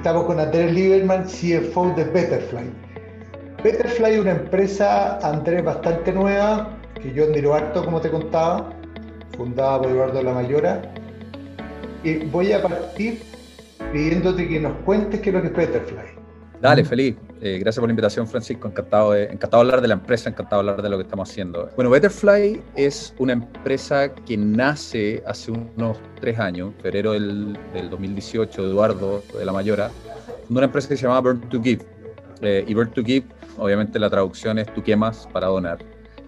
estamos con Andrés Lieberman, CFO de Betterfly. Betterfly es una empresa, Andrés, bastante nueva, que yo admiro harto, como te contaba, fundada por Eduardo La Mayora. Y voy a partir pidiéndote que nos cuentes qué es lo que es Betterfly. Dale, feliz. Eh, gracias por la invitación, Francisco. Encantado de, encantado de hablar de la empresa, encantado de hablar de lo que estamos haciendo. Bueno, Betterfly es una empresa que nace hace unos tres años, febrero del, 2018, Eduardo de la Mayora, una empresa que se llamaba Burn to Give. Eh, y Burn to Give, obviamente la traducción es tú quemas para donar.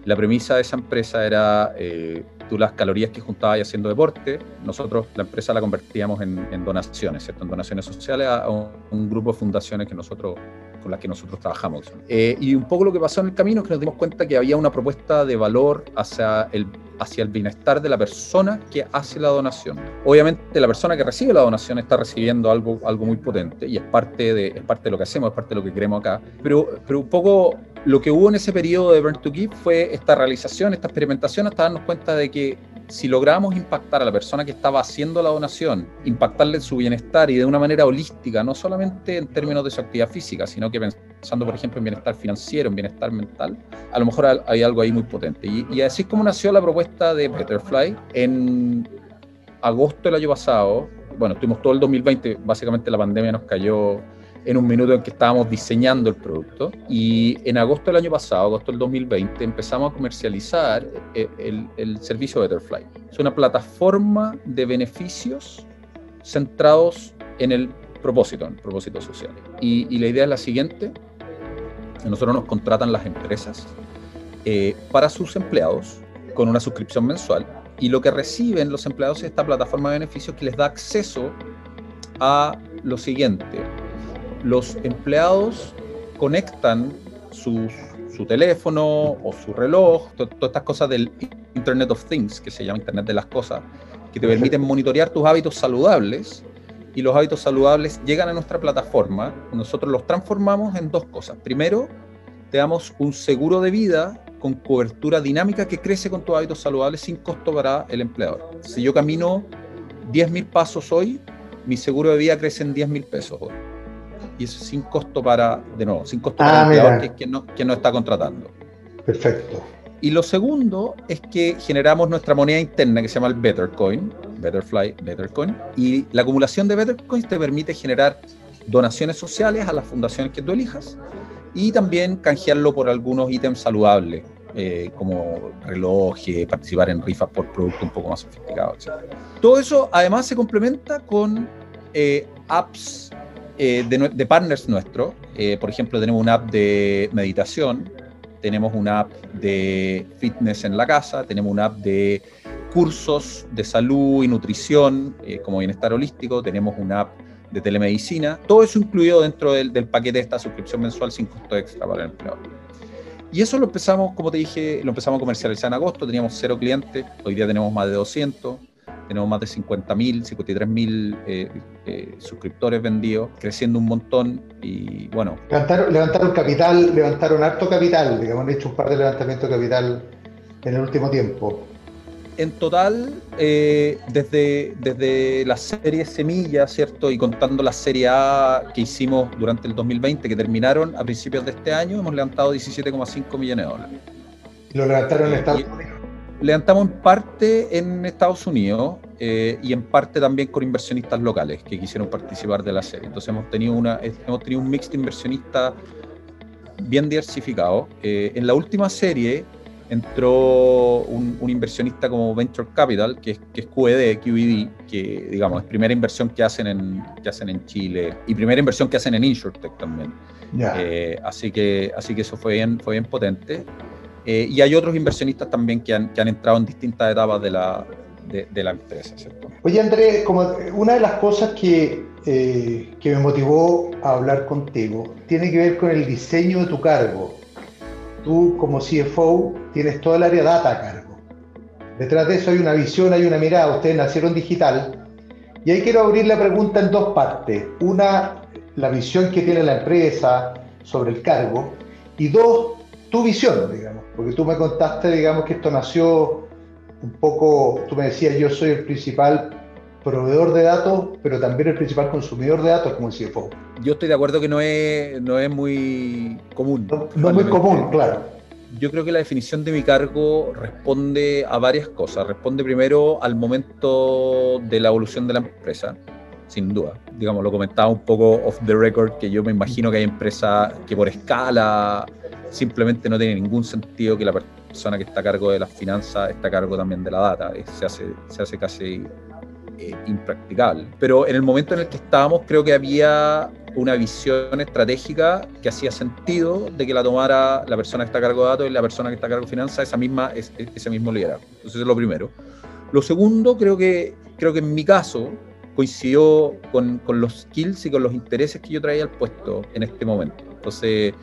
La premisa de esa empresa era eh, tú las calorías que juntabas haciendo deporte, nosotros la empresa la convertíamos en, donaciones, ¿cierto? en donaciones sociales a, un grupo de fundaciones que nosotros con las que nosotros trabajamos. Eh, y un poco lo que pasó en el camino es que nos dimos cuenta que había una propuesta de valor hacia el, hacia el bienestar de la persona que hace la donación. Obviamente la persona que recibe la donación está recibiendo algo, algo muy potente y es parte, de, es parte de lo que hacemos, es parte de lo que queremos acá, pero, pero un poco lo que hubo en ese periodo de Burn to Give fue esta realización, esta experimentación hasta darnos cuenta de que si logramos impactar a la persona que estaba haciendo la donación, impactarle en su bienestar y de una manera holística, no solamente en términos de su actividad física, sino que pensando, por ejemplo, en bienestar financiero, en bienestar mental, a lo mejor hay algo ahí muy potente. Y, así es como nació la propuesta de Betterfly en agosto del año pasado. Bueno, estuvimos todo el 2020, básicamente la pandemia nos cayó en un minuto en que estábamos diseñando el producto. Y en agosto del año pasado, agosto del 2020, empezamos a comercializar eh, el, el, servicio Betterfly. Es una plataforma de beneficios centrados en el propósito, en el propósito social. Y, la idea es la siguiente. Nosotros nos contratan las empresas eh, para sus empleados con una suscripción mensual y lo que reciben los empleados es esta plataforma de beneficios que les da acceso a lo siguiente, los empleados conectan su teléfono o su reloj, todas estas cosas del Internet of Things, que se llama Internet de las Cosas, que te permiten monitorear tus hábitos saludables y los hábitos saludables llegan a nuestra plataforma, nosotros los transformamos en dos cosas. Primero, te damos un seguro de vida con cobertura dinámica que crece con tus hábitos saludables sin costo para el empleador. Si yo camino 10.000 pasos hoy, mi seguro de vida crece en 10.000 pesos hoy y eso sin costo para, de nuevo, sin costo para el ah, empleador, que no, quien no está contratando. Perfecto. Y lo segundo es que generamos nuestra moneda interna que se llama el Bettercoin, Betterfly Bettercoin, y la acumulación de Bettercoins te permite generar donaciones sociales a las fundaciones que tú elijas y también canjearlo por algunos ítems saludables, eh, como relojes, participar en rifas por productos un poco más sofisticados, etc. Todo eso además se complementa con eh, apps eh, de, partners nuestros. Eh, por ejemplo, tenemos una app de meditación, tenemos una app de fitness en la casa, tenemos una app de cursos de salud y nutrición eh, como bienestar holístico, tenemos una app de telemedicina, todo eso incluido dentro del, del, paquete de esta suscripción mensual sin costo extra para el empleador. Y eso lo empezamos, como te dije, lo empezamos a comercializar en agosto, teníamos cero clientes, hoy día tenemos más de 200, tenemos más de 50.000, 53.000 eh, eh, suscriptores vendidos, creciendo un montón y bueno. Levantaron, levantaron capital, levantaron harto capital, digamos, han hecho un par de levantamientos de capital en el último tiempo. En total, eh, desde, desde la serie Semilla, ¿cierto? Y contando la serie A que hicimos durante el 2020, que terminaron a principios de este año, hemos levantado 17,5 millones de dólares. ¿Y lo levantaron en Estados Unidos? Levantamos en parte en Estados Unidos eh, y en parte también con inversionistas locales que quisieron participar de la serie. Entonces hemos tenido, una, hemos tenido un mix de inversionistas bien diversificado. Eh, en la última serie entró un, inversionista como Venture Capital, que es, que es QED, QED, que digamos es primera inversión que hacen en, que hacen en Chile y primera inversión que hacen en InsurTech también. Eh, así, que, así que eso fue bien, fue bien potente. Eh, y hay otros inversionistas también que han, que han entrado en distintas etapas de la, de, la empresa. ¿cierto? Oye, Andrés, como una de las cosas que, eh, que me motivó a hablar contigo tiene que ver con el diseño de tu cargo. Tú, como CFO, tienes toda el área data a cargo. Detrás de eso hay una visión, hay una mirada. Ustedes nacieron digital. Y ahí quiero abrir la pregunta en dos partes. Una, la visión que tiene la empresa sobre el cargo. Y dos, tu visión, digamos, porque tú me contaste, digamos, que esto nació un poco, tú me decías, yo soy el principal proveedor de datos, pero también el principal consumidor de datos como el CFO. Yo estoy de acuerdo que no es, no es muy común. No, es muy común, claro. Yo creo que la definición de mi cargo responde a varias cosas. Responde primero al momento de la evolución de la empresa, sin duda. Digamos, lo comentaba un poco off the record, que yo me imagino que hay empresas que por escala simplemente no tiene ningún sentido que la persona que está a cargo de las finanzas esté a cargo también de la data. Se hace, se hace casi eh, impracticable. Pero en el momento en el que estábamos, creo que había una visión estratégica que hacía sentido de que la tomara la persona que está a cargo de datos y la persona que está a cargo de finanzas, esa misma, ese mismo liderazgo. Entonces, es lo primero. Lo segundo, creo que, creo que en mi caso coincidió con, con los skills y con los intereses que yo traía al puesto en este momento. Entonces,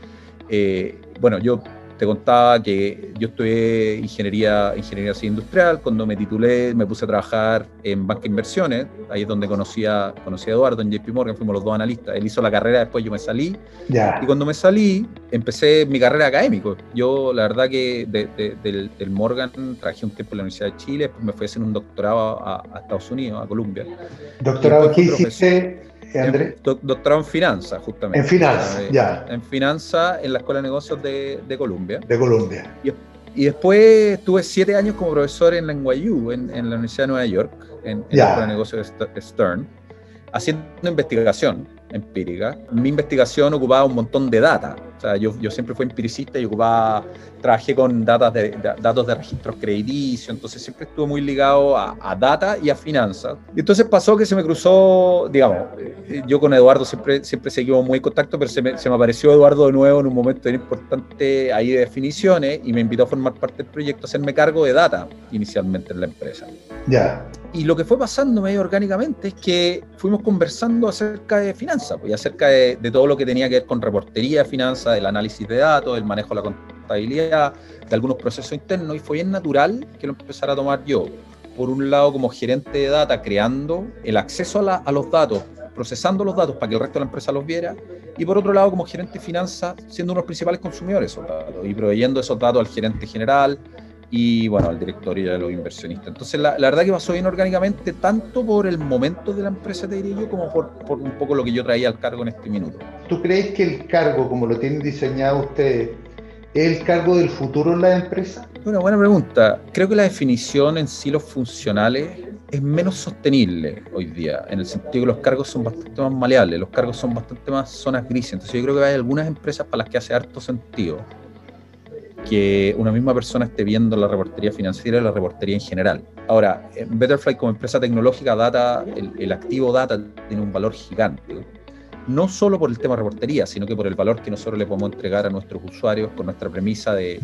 eh, bueno, yo te contaba que yo estudié ingeniería, ingeniería industrial, cuando me titulé me puse a trabajar en banca de inversiones, ahí es donde conocí a, conocí a Eduardo en JP Morgan, fuimos los dos analistas, él hizo la carrera, después yo me salí, y cuando me salí empecé mi carrera académica, yo la verdad que del, Morgan trabajé un tiempo en la Universidad de Chile, después me fui a hacer un doctorado a, Estados Unidos, a Colombia. ¿Doctorado qué hiciste? Andrés? doctorado en finanzas, justamente. En finanzas, ya. En finanzas en la Escuela de Negocios de, de Colombia. De Colombia. Y, y, después tuve siete años como profesor en la NYU, en, en la Universidad de Nueva York, en, en la Escuela de Negocios de Stern, haciendo investigación empírica. Mi investigación ocupaba un montón de data. O sea, yo, yo siempre fui empiricista y ocupaba, trabajé con datos de, datos de registros crediticios, entonces siempre estuve muy ligado a, a, data y a finanzas. Y entonces pasó que se me cruzó, digamos, yo con Eduardo siempre, siempre seguimos muy en contacto, pero se me, se me apareció Eduardo de nuevo en un momento tan importante ahí de definiciones y me invitó a formar parte del proyecto, a hacerme cargo de data inicialmente en la empresa. Ya. Y lo que fue pasando medio orgánicamente es que fuimos conversando acerca de finanzas, pues, acerca de, de, todo lo que tenía que ver con reportería de finanzas, del análisis de datos, el manejo de la contabilidad, de algunos procesos internos, y fue bien natural que lo empezara a tomar yo. Por un lado, como gerente de data, creando el acceso a, a los datos, procesando los datos para que el resto de la empresa los viera, y por otro lado, como gerente de finanzas, siendo uno de los principales consumidores de esos datos y proveyendo esos datos al gerente general, y bueno, al directorio y a los inversionistas. Entonces, la, la, verdad que pasó bien orgánicamente, tanto por el momento de la empresa, te diría yo, como por, por, un poco lo que yo traía al cargo en este minuto. ¿Tú crees que el cargo, como lo tienen diseñado ustedes, es el cargo del futuro en la empresa? Bueno, buena pregunta. Creo que la definición en sí, los funcionales, es menos sostenible hoy día, en el sentido que los cargos son bastante más maleables, los cargos son bastante más zonas grises. Entonces, yo creo que hay algunas empresas para las que hace harto sentido que una misma persona esté viendo la reportería financiera y la reportería en general. Ahora, Betterfly como empresa tecnológica, data, el, activo data tiene un valor gigante, no solo por el tema de reportería, sino que por el valor que nosotros le podemos entregar a nuestros usuarios con nuestra premisa de,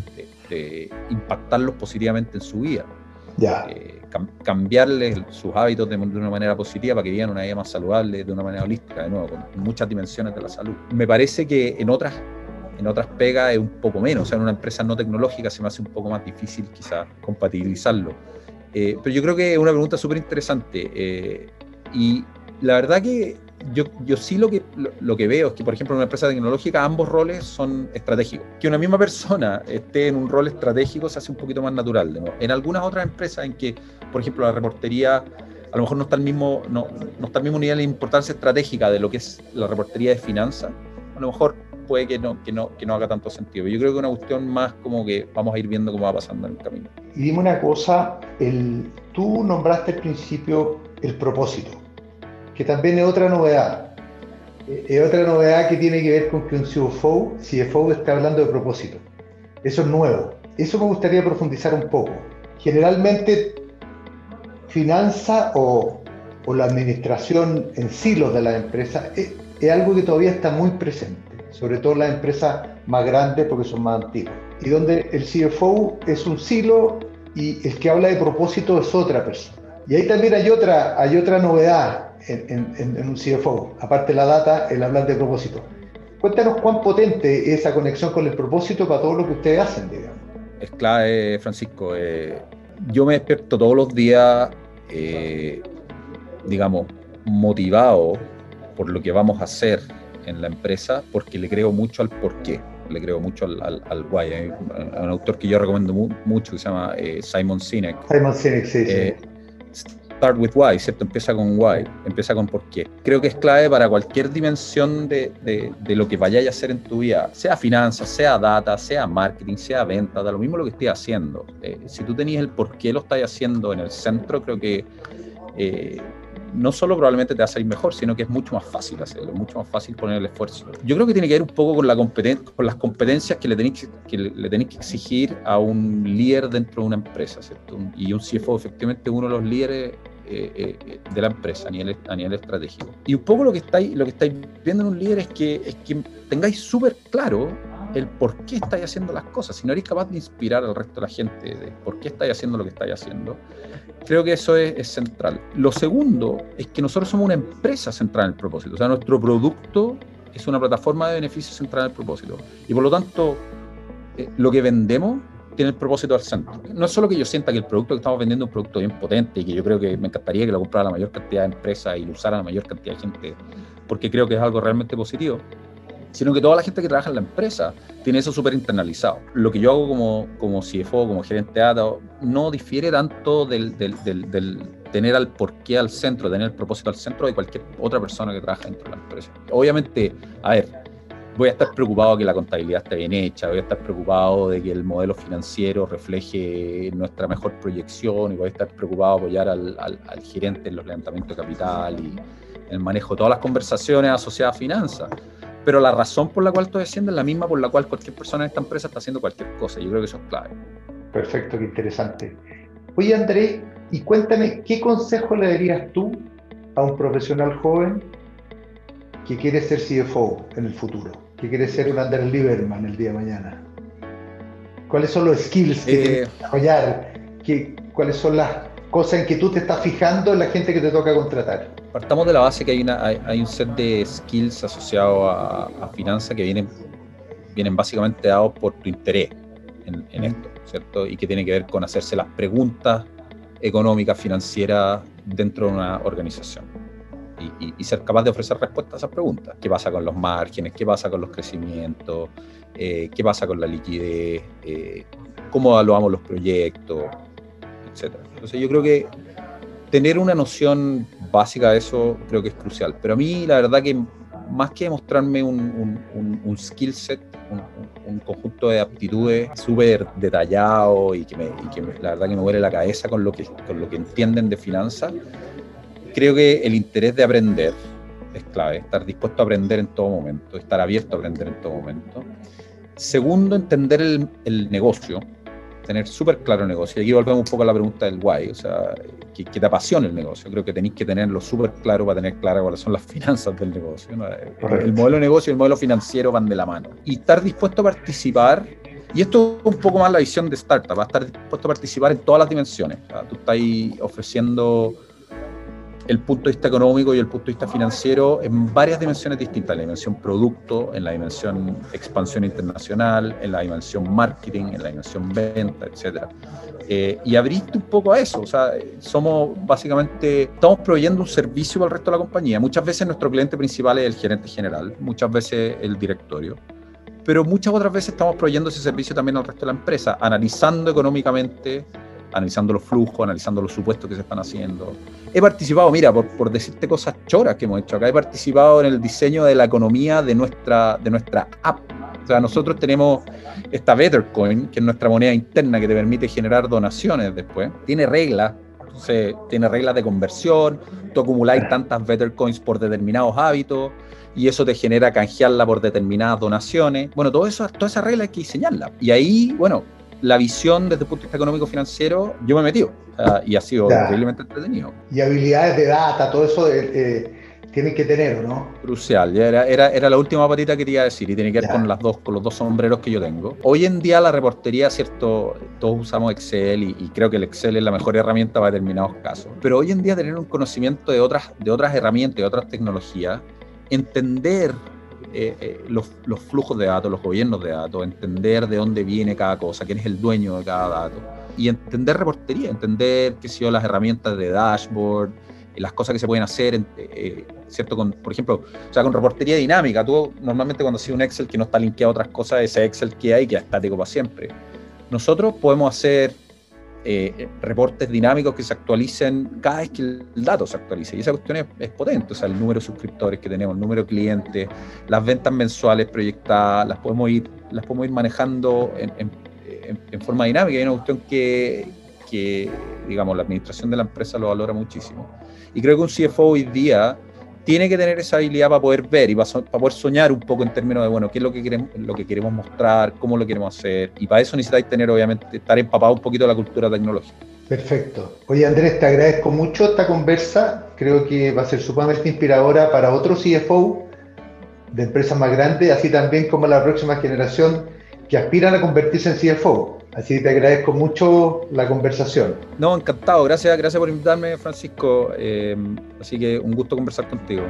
impactarlos positivamente en su vida. Ya. Eh, cambiarles sus hábitos de, una manera positiva para que vivan una vida más saludable, de una manera holística, de nuevo, con muchas dimensiones de la salud. Me parece que en otras en otras pegas es un poco menos, o sea, en una empresa no tecnológica se me hace un poco más difícil quizás compatibilizarlo. Eh, pero yo creo que es una pregunta súper interesante eh, y la verdad que yo, yo sí lo que, lo, que veo es que, por ejemplo, en una empresa tecnológica ambos roles son estratégicos. Que una misma persona esté en un rol estratégico se hace un poquito más natural. ¿no? En algunas otras empresas en que, por ejemplo, la reportería a lo mejor no está al mismo, no, no está al mismo nivel de importancia estratégica de lo que es la reportería de finanzas, a lo mejor puede que no, que no, que no haga tanto sentido. Yo creo que es una cuestión más como que vamos a ir viendo cómo va pasando en el camino. Y dime una cosa, el, tú nombraste al principio el propósito, que también es otra novedad. Eh, es otra novedad que tiene que ver con que un CFO, CFO está hablando de propósito. Eso es nuevo. Eso me gustaría profundizar un poco. Generalmente, finanza o, o la administración en silos de la empresa es, es algo que todavía está muy presente sobre todo las empresas más grandes porque son más antiguas. Y donde el CFO es un silo y el que habla de propósito es otra persona. Y ahí también hay otra, hay otra novedad en, en, un CFO, aparte de la data, el hablar de propósito. Cuéntanos cuán potente es esa conexión con el propósito para todo lo que ustedes hacen, digamos. Es clave, Francisco. Eh, yo me despierto todos los días, eh, digamos, motivado por lo que vamos a hacer en la empresa porque le creo mucho al porqué, le creo mucho al, al, al why. Hay un autor que yo recomiendo mucho que se llama eh, Simon Sinek. Simon Sinek, sí, eh, start with why, ¿cierto? Empieza con why, empieza con por qué. Creo que es clave para cualquier dimensión de, de, lo que vayáis a hacer en tu vida, sea finanzas, sea data, sea marketing, sea venta, da lo mismo lo que estés haciendo. Eh, si tú tenías el por qué lo estás haciendo en el centro, creo que eh, no solo probablemente te va a salir mejor, sino que es mucho más fácil hacerlo, mucho más fácil poner el esfuerzo. Yo creo que tiene que ver un poco con, la con las competencias que le, tenéis que, le, tenéis que exigir a un líder dentro de una empresa, ¿cierto? Y un CFO efectivamente uno de los líderes eh, eh, de la empresa a nivel, a nivel estratégico. Y un poco lo que estáis, lo que estáis viendo en un líder es que, es que tengáis súper claro el por qué estáis haciendo las cosas. Si no eres capaz de inspirar al resto de la gente de por qué estáis haciendo lo que estáis haciendo, creo que eso es, central. Lo segundo es que nosotros somos una empresa centrada en el propósito. O sea, nuestro producto es una plataforma de beneficios centrada en el propósito. Y por lo tanto, eh, lo que vendemos tiene el propósito al centro. No es solo que yo sienta que el producto que estamos vendiendo es un producto bien potente y que yo creo que me encantaría que lo comprara la mayor cantidad de empresas y lo usara la mayor cantidad de gente, porque creo que es algo realmente positivo sino que toda la gente que trabaja en la empresa tiene eso súper internalizado. Lo que yo hago como, como CFO, como gerente de no difiere tanto del, del, del, tener al porqué al centro, tener el propósito al centro de cualquier otra persona que trabaja dentro de la empresa. Obviamente, a ver, voy a estar preocupado de que la contabilidad esté bien hecha, voy a estar preocupado de que el modelo financiero refleje nuestra mejor proyección y voy a estar preocupado de apoyar al, al, gerente en los levantamientos de capital y el manejo de todas las conversaciones asociadas a finanzas pero la razón por la cual estoy haciendo es la misma por la cual cualquier persona en esta empresa está haciendo cualquier cosa. Yo creo que eso es clave. Perfecto, qué interesante. Oye, Andrés, y cuéntame, ¿qué consejo le darías tú a un profesional joven que quiere ser CFO en el futuro, que quiere ser un Andrés Lieberman el día de mañana? ¿Cuáles son los skills que eh, desarrollar? ¿Qué, ¿Cuáles son las cosas en que tú te estás fijando en la gente que te toca contratar? Partamos de la base que hay, una, hay, un set de skills asociados a, finanzas que vienen, vienen básicamente dados por tu interés en, esto, ¿cierto? Y que tiene que ver con hacerse las preguntas económicas, financieras dentro de una organización. Y, ser capaz de ofrecer respuestas a esas preguntas. ¿Qué pasa con los márgenes? ¿Qué pasa con los crecimientos? Eh, ¿Qué pasa con la liquidez? Eh, ¿Cómo evaluamos los proyectos? Etcétera. Entonces yo creo que tener una noción básica de eso creo que es crucial. Pero a mí la verdad que más que mostrarme un, un, skill set, un, conjunto de aptitudes súper detallado y que, me, y que la verdad que me huele la cabeza con lo que, con lo que entienden de finanzas, creo que el interés de aprender es clave, estar dispuesto a aprender en todo momento, estar abierto a aprender en todo momento. Segundo, entender el, el negocio, tener súper claro el negocio. Y aquí volvemos un poco a la pregunta del why, o sea, que, te apasiona el negocio. Creo que tenéis que tenerlo súper claro para tener claro cuáles son las finanzas del negocio. El, modelo de negocio y el modelo financiero van de la mano. Y estar dispuesto a participar, y esto es un poco más la visión de startup, va a estar dispuesto a participar en todas las dimensiones. tú estás ofreciendo el punto de vista económico y el punto de vista financiero en varias dimensiones distintas, en la dimensión producto, en la dimensión expansión internacional, en la dimensión marketing, en la dimensión venta, etc. Eh, y abriste un poco a eso, o sea, somos básicamente, estamos proveyendo un servicio el resto de la compañía. Muchas veces nuestro cliente principal es el gerente general, muchas veces el directorio, pero muchas otras veces estamos proveyendo ese servicio también al resto de la empresa, analizando económicamente analizando los flujos, analizando los supuestos que se están haciendo. He participado, mira, por, por, decirte cosas choras que hemos hecho acá, he participado en el diseño de la economía de nuestra, de nuestra app. O sea, nosotros tenemos esta Bettercoin, que es nuestra moneda interna que te permite generar donaciones después. Tiene reglas, entonces tiene reglas de conversión, tú acumuláis tantas Bettercoins por determinados hábitos y eso te genera canjearla por determinadas donaciones. Bueno, todo eso, toda esa regla hay que diseñarla. Y ahí, bueno, la visión desde el punto de vista económico financiero, yo me he metido y ha sido increíblemente entretenido. Y habilidades de data, todo eso eh, eh, tienen que tener, ¿no? Crucial, ya era, era, era, la última patita que quería decir y tiene que ver con, las dos, con los dos sombreros que yo tengo. Hoy en día la reportería, cierto, todos usamos Excel y, creo que el Excel es la mejor herramienta para determinados casos, pero hoy en día tener un conocimiento de otras, de otras herramientas, de otras tecnologías, entender eh, eh, los, flujos de datos, los gobiernos de datos, entender de dónde viene cada cosa, quién es el dueño de cada dato, y entender reportería, entender qué son las herramientas de dashboard, eh, las cosas que se pueden hacer, ¿cierto? Con, por ejemplo, o sea, con reportería dinámica, tú normalmente cuando haces un Excel que no está linkeado a otras cosas, ese Excel que hay que es estático para siempre. Nosotros podemos hacer eh, reportes dinámicos que se actualicen cada vez que el dato se actualice. Y esa cuestión es, potente, o sea, el número de suscriptores que tenemos, el número de clientes, las ventas mensuales proyectadas, las podemos ir, las podemos ir manejando en, forma dinámica. Y hay una cuestión que, que, digamos, la administración de la empresa lo valora muchísimo. Y creo que un CFO hoy día tiene que tener esa habilidad para poder ver y para, poder soñar un poco en términos de, bueno, qué es lo que, queremos, lo que queremos mostrar, cómo lo queremos hacer. Y para eso necesitáis tener, obviamente, estar empapado un poquito de la cultura tecnológica. Perfecto. Oye, Andrés, te agradezco mucho esta conversa. Creo que va a ser sumamente inspiradora para otros CFO de empresas más grandes, así también como la próxima generación que aspiran a convertirse en CFO. Así que te agradezco mucho la conversación. No, encantado. Gracias, gracias por invitarme, Francisco. Eh, así que un gusto conversar contigo.